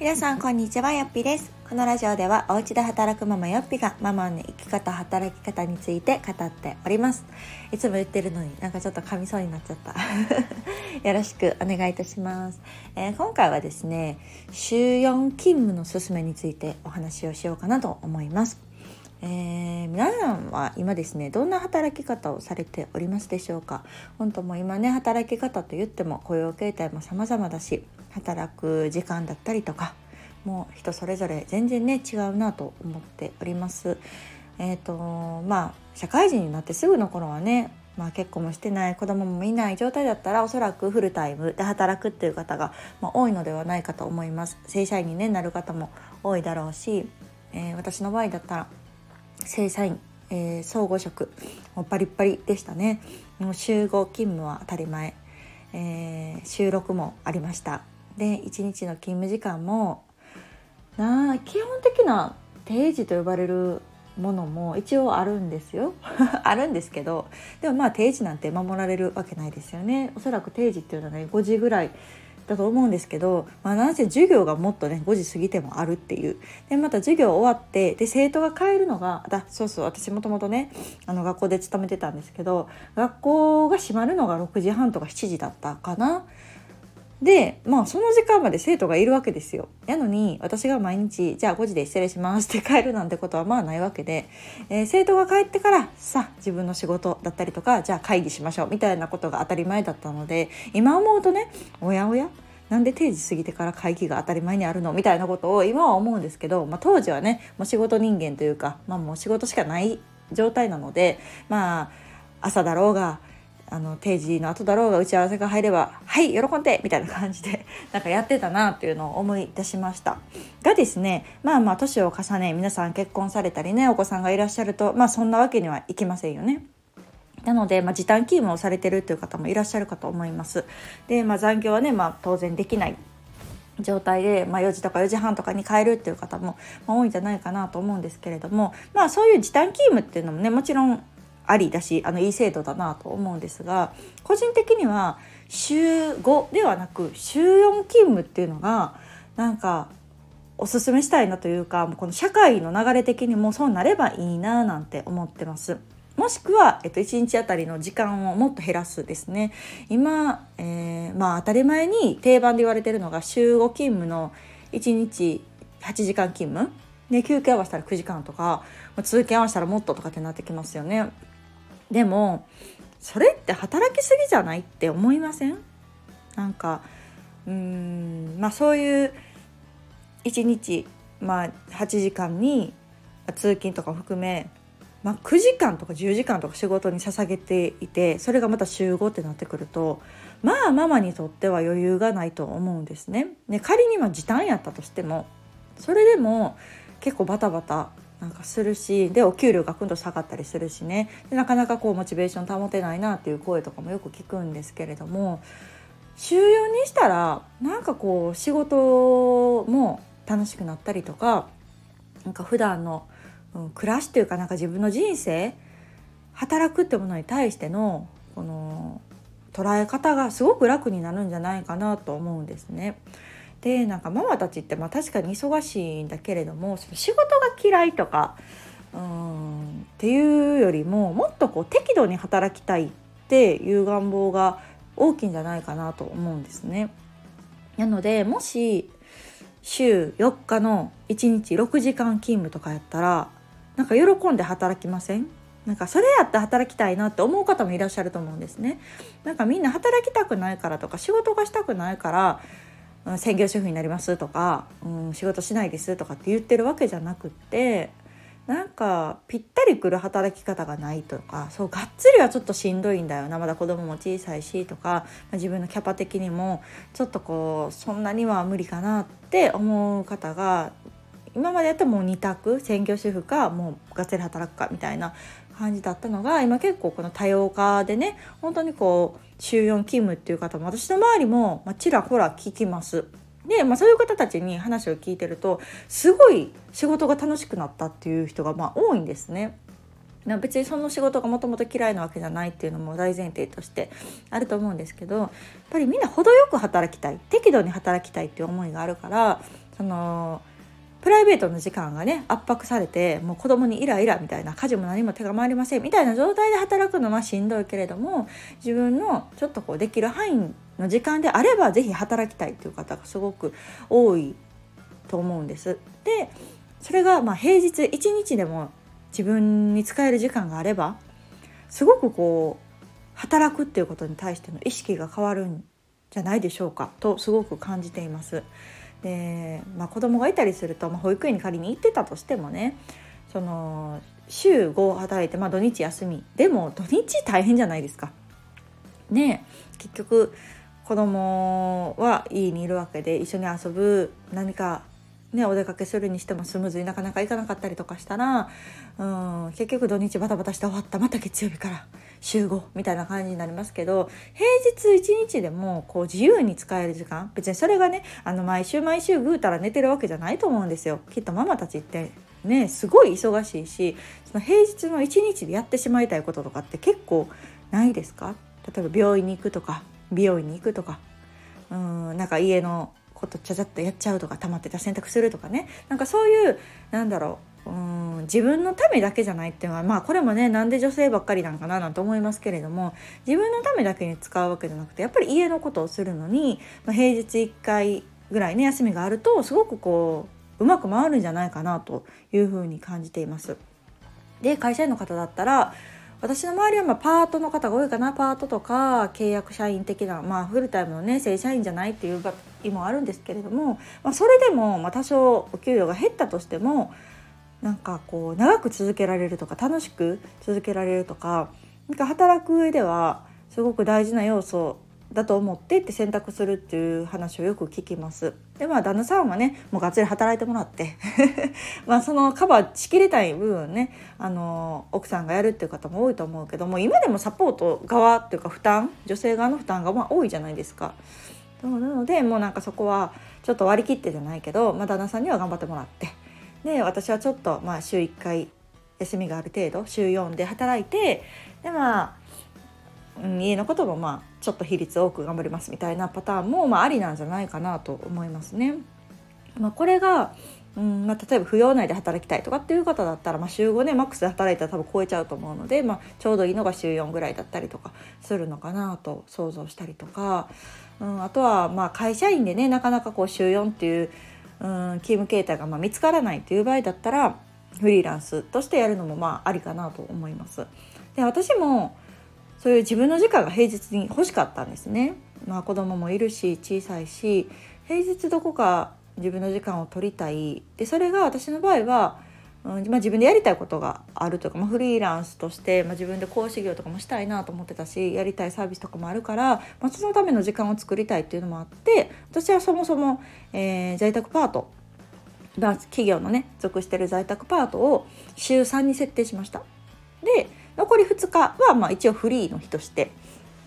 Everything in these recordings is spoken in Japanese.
皆さんこんにちはよっぴです。このラジオではお家で働くママよっぴがママの生き方働き方について語っております。いつも言ってるのになんかちょっと噛みそうになっちゃった。よろしくお願いいたします、えー、今回はですね週4勤務のすすめについてお話をしようかなと思います。えー、皆さんは今ですねどんな働き方をされておりますでしょうか？本当も今ね働き方と言っても雇用形態も様々だし働く時間だったりとかもう人それぞれ全然ね違うなと思っております。えーとまあ社会人になってすぐの頃はねまあ、結婚もしてない子供もいない状態だったらおそらくフルタイムで働くっていう方が、まあ、多いのではないかと思います。正社員に、ね、なる方も多いだろうし、えー、私の場合だったら正社員、えー、総合職もうパリッパリでしたね。もう週5勤務は当たり前、えー、収録もありました。で1日の勤務時間もな基本的な定時と呼ばれるものも一応あるんですよ。あるんですけどでもまあ定時なんて守られるわけないですよね。おそらく定時っていうのはね5時ぐらいだと思うんですけど、まあ、なんせ授業がもっとね5時過ぎてもあるっていう。でまた授業終わってで生徒が帰るのがだそうそう私もともとねあの学校で勤めてたんですけど学校が閉まるのが6時半とか7時だったかな。でまあその時間まで生徒がいるわけですよ。やのに私が毎日「じゃあ5時で失礼します」って帰るなんてことはまあないわけで、えー、生徒が帰ってからさあ自分の仕事だったりとかじゃあ会議しましょうみたいなことが当たり前だったので今思うとねおやおやなんで定時過ぎてから会議が当たり前にあるの？みたいなことを今は思うんですけど、まあ、当時はねもう仕事人間というか、まあ、もう仕事しかない状態なのでまあ朝だろうがあの定時の後だろうが打ち合わせが入れば「はい喜んで!」みたいな感じで なんかやってたなっていうのを思い出しましたがですねまあまあ年を重ね皆さん結婚されたりねお子さんがいらっしゃるとまあそんなわけにはいきませんよね。なので、まあ、時短勤務をされてるという方もいらっしゃるかと思います。で、まあ、残業はね、まあ、当然できない状態で、まあ、4時とか4時半とかに帰るっていう方も、まあ、多いんじゃないかなと思うんですけれども、まあ、そういう時短勤務っていうのもねもちろんありだしあのいい制度だなと思うんですが個人的には週5ではなく週4勤務っていうのがなんかおすすめしたいなというかこの社会の流れ的にもそうなればいいななんて思ってます。もしくは、えっと、1日あたりの時間をもっと減らすですね。今、えー、まあ当たり前に定番で言われてるのが週5勤務の1日8時間勤務。で休憩合わせたら9時間とか通勤合わせたらもっととかってなってきますよね。でもそれって働きすぎじゃないって思いません？なんかうんまあそういう1日、まあ、8時間に通勤とか含め、まあ、9時間とか10時間とか仕事に捧げていてそれがまた週5ってなってくるとまあママにとっては余裕がないと思うんですね。で仮にま時短やったとしてもそれでも結構バタバタなんかするしでお給料がくんと下がったりするしねでなかなかこうモチベーション保てないなっていう声とかもよく聞くんですけれども週4にしたらなんかこう仕事も楽しくなったりとかなんか普段の、うん、暮らしというかなんか自分の人生働くってものに対してのこの捉え方がすごく楽になるんじゃないかなと思うんですね。でなんかママたちってまあ確かに忙しいんだけれどもその仕事が嫌いとかうんっていうよりももっとこう適度に働きたいっていう願望が大きいんじゃないかなと思うんですね。なのでもし週4日の1日6時間勤務とかやったらなんか喜んで働きません？なんかそれやって働きたいなって思う方もいらっしゃると思うんですね。なんかみんな働きたくないからとか仕事がしたくないから専業主婦になりますとか、うん、仕事しないですとかって言ってるわけじゃなくってなんかぴったりくる働き方がないとかそうがっつりはちょっとしんどいんだよな。まだ子供も小さいしとか、自分のキャパ的にもちょっとこうそんなには無理かなって思う方が今までやったらもう2択専業主婦かもうがっつり働くかみたいな感じだったのが今結構この多様化でね本当にこう週4勤務っていう方も私の周りも、まちらほら聞きます。で、まあ、そういう方たちに話を聞いてるとすごい仕事が楽しくなったっていう人がまあ多いんですね。別にその仕事がもともと嫌いなわけじゃないっていうのも大前提としてあると思うんですけどやっぱりみんな程よく働きたい適度に働きたいっていう思いがあるからそのプライベートの時間がね圧迫されてもう子供にイライラみたいな家事も何も手が回りませんみたいな状態で働くのはしんどいけれども自分のちょっとこうできる範囲の時間であれば是非働きたいという方がすごく多いと思うんです。でそれがまあ平日1日でも自分に使える時間があればすごくこう働くっていうことに対しての意識が変わるんじゃないでしょうかとすごく感じています。で、まあ、子供がいたりすると、まあ、保育園に仮に行ってたとしてもねその週5働いて、まあ、土日休みでも土日大変じゃないですか。ね結局子供は家にいるわけで一緒に遊ぶ何かね、お出かけするにしてもスムーズになかなか行かなかったりとかしたら、うん、結局土日バタバタして終わった。また月曜日から。週5みたいな感じになりますけど平日1日でもこう自由に使える時間。別にそれがねあの毎週毎週ぐうたら寝てるわけじゃないと思うんですよ。きっとママたちってねすごい忙しいしその平日の1日でやってしまいたいこととかって結構ないですか？例えば病院に行くとか美容院に行くとか。うんなんか家のことちゃちゃっとやっちゃうとか溜まってた洗濯するとかねなんかそういうなんだろううん自分のためだけじゃないっていうのはまあこれもねなんで女性ばっかりなんかななんて思いますけれども自分のためだけに使うわけじゃなくてやっぱり家のことをするのに、まあ、平日1回ぐらいね休みがあるとすごくこううまく回るんじゃないかなというふうに感じています。で会社員の方だったら私の周りはまパートの方が多いかなパートとか契約社員的な、まあ、フルタイムのね正社員じゃないっていう場合もあるんですけれども、まあ、それでも、ま多少お給料が減ったとしてもなんかこう長く続けられるとか楽しく続けられるとかなんか働く上ではすごく大事な要素だと思ってって選択するっていう話をよく聞きます。でまあ旦那さんはねもうがっつり働いてもらって まあそのカバーしきれたい部分ねあの奥さんがやるっていう方も多いと思うけども今でもサポート側っていうか負担女性側の負担がまあ多いじゃないですか。なのでもうなんかそこはちょっと割り切ってじゃないけど、まあ、旦那さんには頑張ってもらってで私はちょっとまあ週1回休みがある程度週4で働いてでまあうん家のこともまあちょっと比率多く頑張りますみたいなパターンもまあありなんじゃないかなと思いますね。まあ、これがうんまあ、例えば扶養内で働きたいとかっていう方だったら、まあ、週5ねマックスで働いたら多分超えちゃうと思うので、まあ、ちょうどいいのが週4ぐらいだったりとかするのかなと想像したりとか、うん、あとはまあ会社員でねなかなかこう週4っていう、うん、勤務形態がまあ見つからないっていう場合だったらフリーランスとしてやるのもまあありかなと思います。で私もそういう自分の時間が平日に欲しかったんですね。まあ、子供もいるし小さいし平日どこか自分の時間を取りたいでそれが私の場合は、うんまあ、自分でやりたいことがあるとか、まあ、フリーランスとして、まあ、自分で講師業とかもしたいなと思ってたしやりたいサービスとかもあるから、まあ、そのための時間を作りたいっていうのもあって私はそもそも、えー、在宅パート企業のね属してる在宅パートを週3に設定しました。で残り2日はまあ一応フリーの日として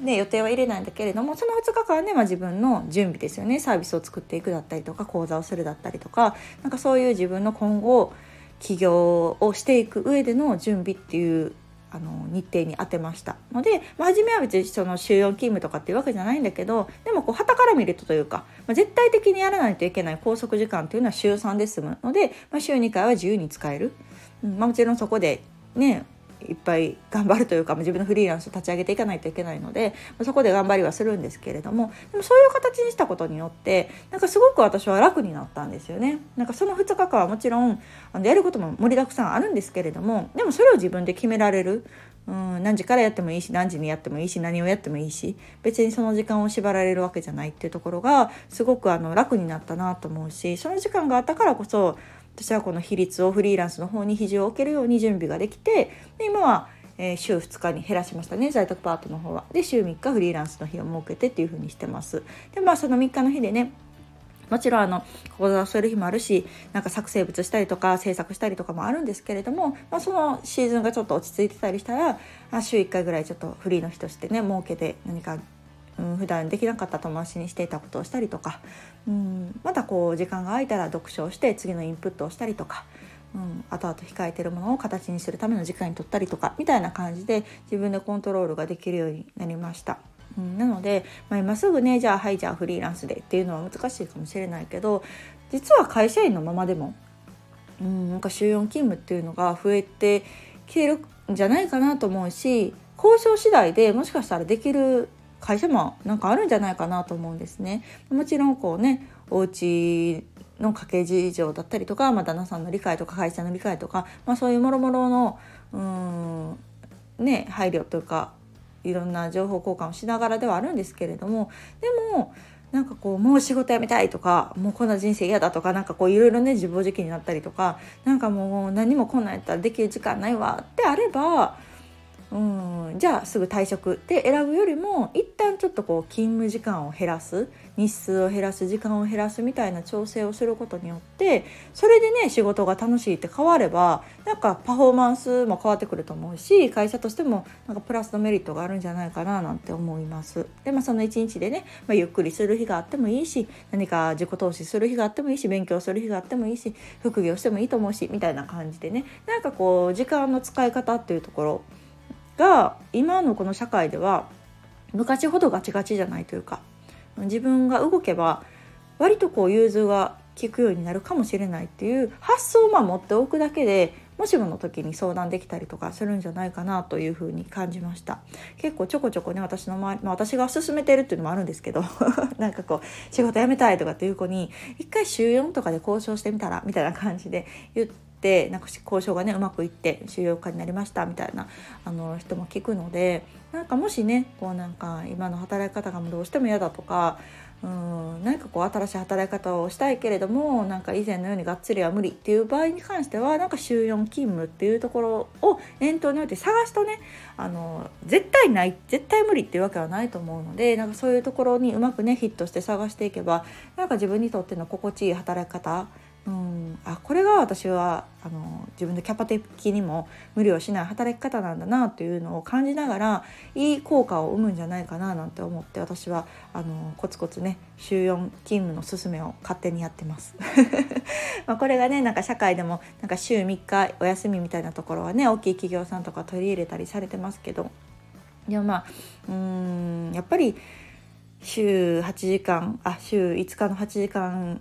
で予定は入れないんだけれどもその2日間で、まあ、自分の準備ですよね。サービスを作っていくだったりとか講座をするだったりとかなんかそういう自分の今後起業をしていく上での準備っていうあの日程に当てました。ので、まあ、初めは別にその週4勤務とかっていうわけじゃないんだけどでもこう旗から見るとというか、まあ、絶対的にやらないといけない拘束時間っていうのは週3で済むので、まあ、週2回は自由に使える、うんまあ、もちろんそこでねいっぱい頑張るというか 自分のフリーランスを立ち上げていかないといけないのでそこで頑張りはするんですけれどもでもそういう形にしたことによってなんかすごく私は楽になったんですよね。なんかその2日間はもちろんあのやることも盛りだくさんあるんですけれどもでもそれを自分で決められる。うん、何時からやってもいいし何時にやってもいいし何をやってもいいし別にその時間を縛られるわけじゃないっていうところがすごくあの楽になったなと思うしその時間があったからこそ私はこの比率をフリーランスの方に肘を置けるように準備ができてで今は、えー、週2日に減らしましたね在宅パートの方は。で週3日フリーランスの日を設けてっていう風にしてます。でまあその3日の日でねもちろんあの講座をする日もあるしなんか作成物したりとか制作したりとかもあるんですけれども、まあ、そのシーズンがちょっと落ち着いてたりしたら週1回ぐらいちょっとフリーの日としてね設けて何かうん、普段できなかった友達にしていたことをしたりとか、うん、またこう時間が空いたら読書をして次のインプットをしたりとか、うん、後々控えてるものを形にするための時間に取ったりとかみたいな感じで自分でコントロールができるようになりました。うん、なので、まあ、今すぐねじゃあはいじゃあフリーランスでっていうのは難しいかもしれないけど実は会社員のままでもうんなんか週4勤務っていうのが増えてきてるんじゃないかなと思うし交渉次第でもしかしたらできる会社もなんかあるんじゃないかなと思うんですね。もちろんこうねお家の家計事情だったりとか、まあ、旦那さんの理解とか会社の理解とか、まあ、そういうもろもろのうんね配慮というかいろんな情報交換をしながらではあるんですけれどもでもなんかこうもう仕事辞めたいとかもうこんな人生嫌だとかなんかこういろいろね自暴自棄になったりとかなんかもう何もこんなんやったらできる時間ないわってあればうんじゃあすぐ退職って選ぶよりも一旦ちょっとこう勤務時間を減らす日数を減らす時間を減らすみたいな調整をすることによってそれでね仕事が楽しいって変わればなんかパフォーマンスも変わってくると思うし会社としてもなんかプラスのメリットがあるんじゃないかななんて思います。でまあその一日でね、まあ、ゆっくりする日があってもいいし何か自己投資する日があってもいいし勉強する日があってもいいし副業してもいいと思うしみたいな感じでねなんかこう時間の使い方っていうところが今のこの社会では昔ほどガチガチじゃないというか自分が動けば割とこう融通が効くようになるかもしれないっていう発想をまあ持っておくだけでもしもの時に相談できたりとかするんじゃないかなというふうに感じました。結構ちょこちょこね私の周り、まあ、私が勧めてるっていうのもあるんですけど なんかこう仕事辞めたいとかっていう子に一回週4とかで交渉してみたらみたいな感じで言ってってなんか交渉がねうまくいって収容家になりましたみたいなあの人も聞くのでなんかもしねこうなんか今の働き方がどうしても嫌だとかうん何かこう新しい働き方をしたいけれどもなんか以前のようにがっつりは無理っていう場合に関してはなんか週4勤務っていうところを念頭に置いて探すとねあの絶対ない絶対無理っていうわけはないと思うのでなんかそういうところにうまくねヒットして探していけばなんか自分にとっての心地いい働き方うん、あこれが私はあの自分でキャパ的にも無理をしない働き方なんだなというのを感じながらいい効果を生むんじゃないかななんて思って私はあのコツコツね週4勤務の勧めを勝手にやってます。まあこれがねなんか社会でもなんか週3日お休みみたいなところはね大きい企業さんとか取り入れたりされてますけど。でもまあうんやっぱり週8時間あ週5日の8時間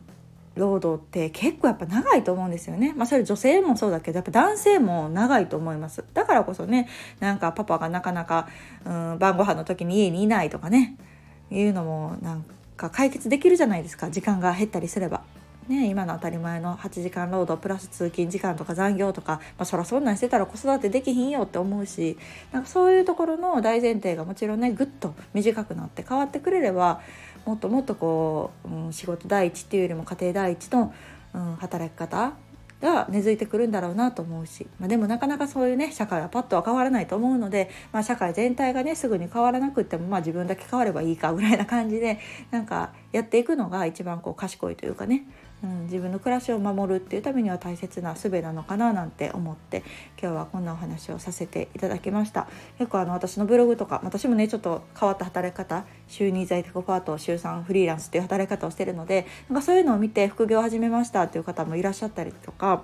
労働って結構やっぱ長いと思うんですよね。まあそれ女性もそうだけどやっぱ男性も長いと思います。だからこそねなんかパパがなかなか、うん、晩ご飯の時に家にいないとかねいうのもなんか解決できるじゃないですか時間が減ったりすれば。ね、今の当たり前の8時間労働プラス通勤時間とか残業とか、まあ、そらそんなんしてたら子育てできひんよって思うしなんかそういうところの大前提がもちろんねぐっと短くなって変わってくれればもっともっとこう、うん、仕事第一っていうよりも家庭第一の、うん、働き方が根付いてくるんだろうなと思うし、まあ、でもなかなかそういうね社会はパッとは変わらないと思うので、まあ、社会全体がねすぐに変わらなくっても、まあ、自分だけ変わればいいかぐらいな感じでなんかやっていくのが一番こう賢いというかねうん、自分の暮らしを守るっていうためには大切な術なのかななんて思って今日はこんなお話をさせていただきました。結構あの私のブログとか私もねちょっと変わった働き方週2在宅パート週3フリーランスっていう働き方をしてるのでなんかそういうのを見て副業を始めましたっていう方もいらっしゃったりとか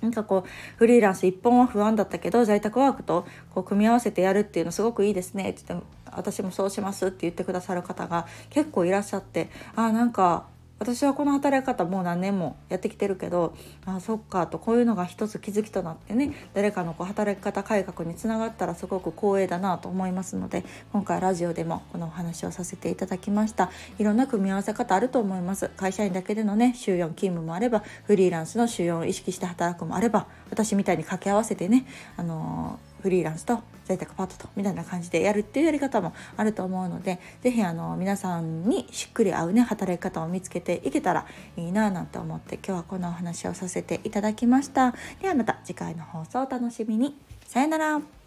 なんかこうフリーランス一本は不安だったけど在宅ワークとこう組み合わせてやるっていうのすごくいいですねって言って私もそうしますって言ってくださる方が結構いらっしゃってあなんか私はこの働き方もう何年もやってきてるけどあそっかとこういうのが一つ気づきとなってね誰かのこう働き方改革につながったらすごく光栄だなと思いますので今回ラジオでもこのお話をさせていただきました。いろんな組み合わせ方あると思います。会社員だけでのね週4勤務もあればフリーランスの週4を意識して働くもあれば私みたいに掛け合わせてねあのーフリーランスと在宅パートとみたいな感じでやるっていうやり方もあると思うので是非皆さんにしっくり合うね働き方を見つけていけたらいいななんて思って今日はこんなお話をさせていただきました。ではまた次回の放送お楽しみに。さよなら。